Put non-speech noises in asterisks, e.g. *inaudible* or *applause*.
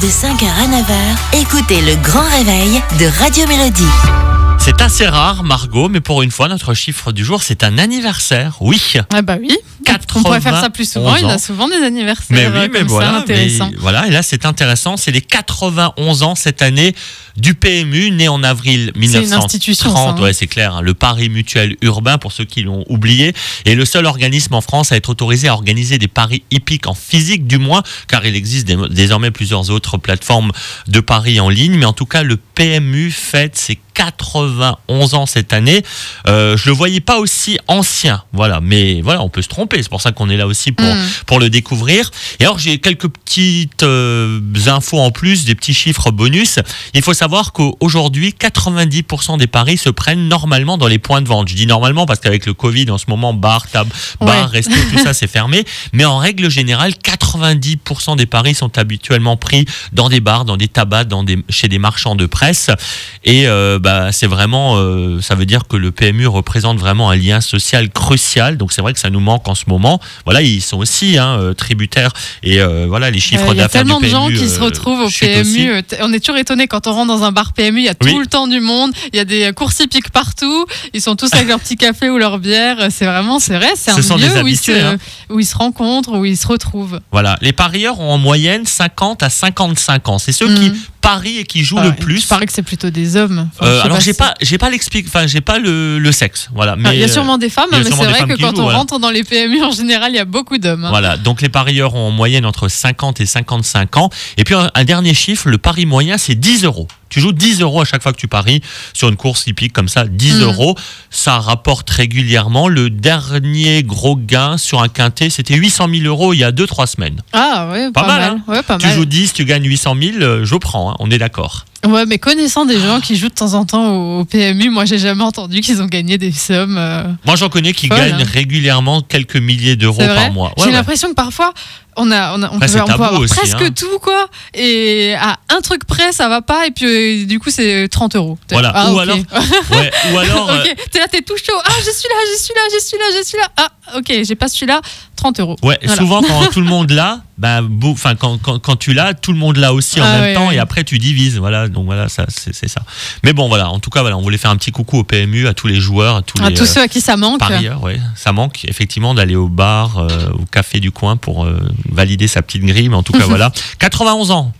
De 5h à 9h, écoutez le grand réveil de Radio Mélodie. C'est assez rare, Margot, mais pour une fois, notre chiffre du jour, c'est un anniversaire. Oui. Ah bah oui. On pourrait faire ça plus souvent. Il y a souvent des anniversaires. Mais oui, euh, mais comme ça, voilà. intéressants. mais voilà, et là, c'est intéressant. C'est les 91 ans cette année du PMU, né en avril une 1930. institution, ça, hein. ouais, c'est clair. hein, le Paris Mutuel Urbain, pour ceux qui l'ont oublié, est le seul organisme en France à être autorisé à organiser des paris hippiques en physique, du moins, car il existe dé- désormais plusieurs autres plateformes de paris en ligne. Mais en tout cas, le PMU fête ses 91 ans cette année. Euh, je le voyais pas aussi ancien, voilà. Mais voilà, on peut se tromper. C'est pour ça qu'on est là aussi pour Mm. pour le découvrir. Et alors j'ai quelques petites euh, infos en plus, des petits chiffres bonus. Il faut savoir qu'aujourd'hui, 90% des paris se prennent normalement dans les points de vente. Je dis normalement parce qu'avec le Covid, en ce moment, bar, tab, bar, Ouais. resto, tout ça, c'est fermé. *laughs* Mais en règle générale, 90% des paris sont habituellement pris dans des bars, dans des tabacs, dans des, chez des marchands de presse. Et euh, bah, c'est vraiment, euh, ça veut dire que le PMU représente vraiment un lien social crucial. Donc c'est vrai que ça nous manque en ce moment. Voilà, ils sont aussi hein, euh, tributaires et euh, voilà les chiffres Euh, Il y a d'affaires du tellement de gens PMU, qui se retrouvent au aussi. PMU. On est toujours étonné quand on rentre dans un bar PMU. Il y a Oui. tout le temps du monde. Il y a des courses hippiques partout. Ils sont tous avec leur petit café ou leur bière. C'est vraiment, c'est vrai, c'est Ce un lieu des où ils, habitués, se, hein. où ils se rencontrent, où ils se retrouvent. Voilà, les parieurs ont en moyenne 50 à 55 ans. C'est ceux qui Mhm. parient et qui jouent Ah le plus. Il paraît que c'est plutôt des hommes. Enfin, Euh, alors j'ai pas, j'ai pas l'explique, enfin j'ai pas le, le sexe, voilà. Mais Ah, il y a euh, sûrement des femmes, y a mais c'est vrai femmes que quand jouent, on voilà. rentre dans les PMU, en général, il y a beaucoup d'hommes. hein. Voilà, donc les parieurs ont en moyenne entre 50 et 55 ans. Et puis un, un dernier chiffre, le pari moyen, c'est 10 euros. Tu joues 10 euros à chaque fois que tu paries sur une course hippique comme ça, 10 Mm. euros. Ça rapporte régulièrement. Le dernier gros gain sur un quintet, c'était 800 000 euros il y a 2-3 semaines. Ah ouais, Pas pas, mal, mal. hein. Ouais, pas Tu mal. joues 10, tu gagnes 800 000, euh, je prends, hein, on est d'accord. Ouais, mais connaissant des gens qui jouent de temps en temps au, PMU, moi j'ai jamais entendu qu'ils ont gagné des sommes. euh, Moi j'en connais qui gagnent régulièrement quelques milliers d'euros par mois. Ouais, J'ai ouais. l'impression que parfois on a, on, a- on Après, peut, on avoir aussi, presque hein. tout quoi, et à un truc près ça va pas, et puis euh, du coup c'est 30 euros. Voilà. Ah, Ou alors, *laughs* Ouais, ou alors, euh, ok, t'es là, t'es tout chaud. Ah, je suis là, je suis là, je suis là, je suis là. Ah, ok, j'ai pas celui-là. 30 euros. Ouais, Voilà. souvent quand *laughs* tout le monde l'a, bah, enfin quand, quand, quand tu l'as, tout le monde l'a aussi en Ah même ouais, temps ouais. et après tu divises. Voilà, donc voilà, ça c'est ça. Mais bon, voilà, en tout cas, voilà, on voulait faire un petit coucou au PMU, à tous les joueurs, à tous À les tous euh, ceux à qui ça manque. parieurs. Ouais, ça manque effectivement d'aller au bar, euh, au café du coin pour euh, valider sa petite grille. Mais en tout cas, *laughs* voilà, 91 ans.